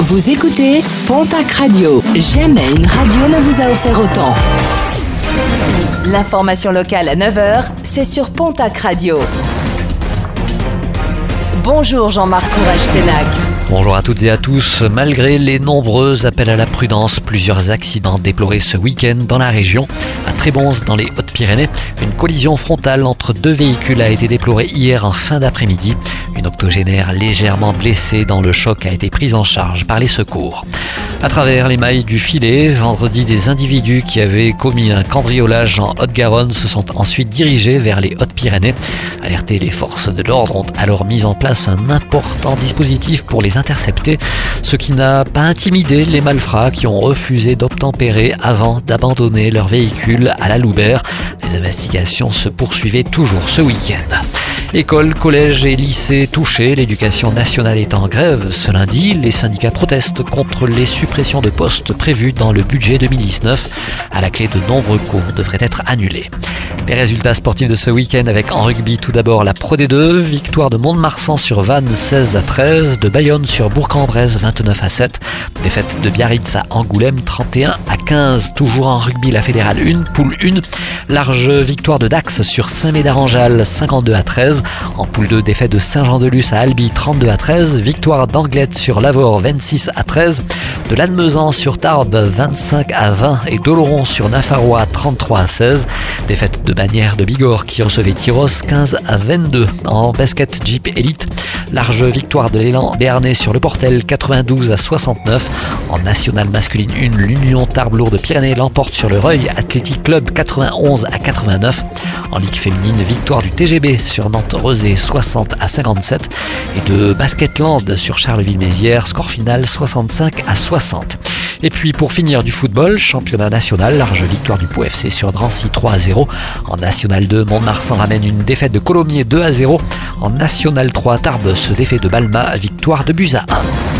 Vous écoutez Pontac Radio. Jamais une radio ne vous a offert autant. L'information locale à 9h, c'est sur Pontac Radio. Bonjour Jean-Marc Courage-Sénac. Bonjour à toutes et à tous. Malgré les nombreux appels à la prudence, plusieurs accidents déplorés ce week-end dans la région. À Trébons, dans les Hautes-Pyrénées, une collision frontale entre deux véhicules a été déplorée hier en fin d'après-midi. Une octogénaire légèrement blessée dans le choc a été prise en charge par les secours. À travers les mailles du filet, vendredi, des individus qui avaient commis un cambriolage en Haute-Garonne se sont ensuite dirigés vers les Hautes-Pyrénées. Alertés, les forces de l'ordre ont alors mis en place un important dispositif pour les intercepter, ce qui n'a pas intimidé les malfrats qui ont refusé d'obtempérer avant d'abandonner leur véhicule à la Loubert. Les investigations se poursuivaient toujours ce week-end. Écoles, collèges et lycées touchés, l'éducation nationale est en grève. Ce lundi, les syndicats protestent contre les suppressions de postes prévues dans le budget 2019. À la clé, de nombreux cours devraient être annulés. Les résultats sportifs de ce week-end avec en rugby tout d'abord la Pro D2, victoire de Mont-de-Marsan sur Vannes 16 à 13, de Bayonne sur Bourg-en-Bresse 29 à 7, défaite de Biarritz à Angoulême 31 à 15, toujours en rugby la fédérale 1, poule 1, large victoire de Dax sur Saint-Médard-en-Jalles 52 à 13, en poule 2 défaite de Saint-Jean-de-Luz à Albi 32 à 13, victoire d'Anglette sur Lavore 26 à 13, de Lannemezan sur Tarbes 25 à 20 et d'Oloron sur Nafarrois 33 à 16, défaite de Bannière de Bigorre qui recevait Tyros 15 à 22 en basket Jeep Elite. Large victoire de l'élan Béarnais sur le Portel 92 à 69. En nationale masculine 1, l'Union Tarbes Lourdes Pyrénées l'emporte sur le Reuil Athletic Club 91 à 89. En Ligue féminine, victoire du TGB sur Nantes Rosé 60 à 57 et de Basketland sur Charleville-Mézières, score final 65 à 60. Et puis pour finir du football, championnat national, large victoire du Pau FC sur Drancy 3 à 0. En National 2, Mont-de-Marsan ramène une défaite de Colomiers 2 à 0. En National 3, Tarbes se défait de Balma, victoire de Busa 1.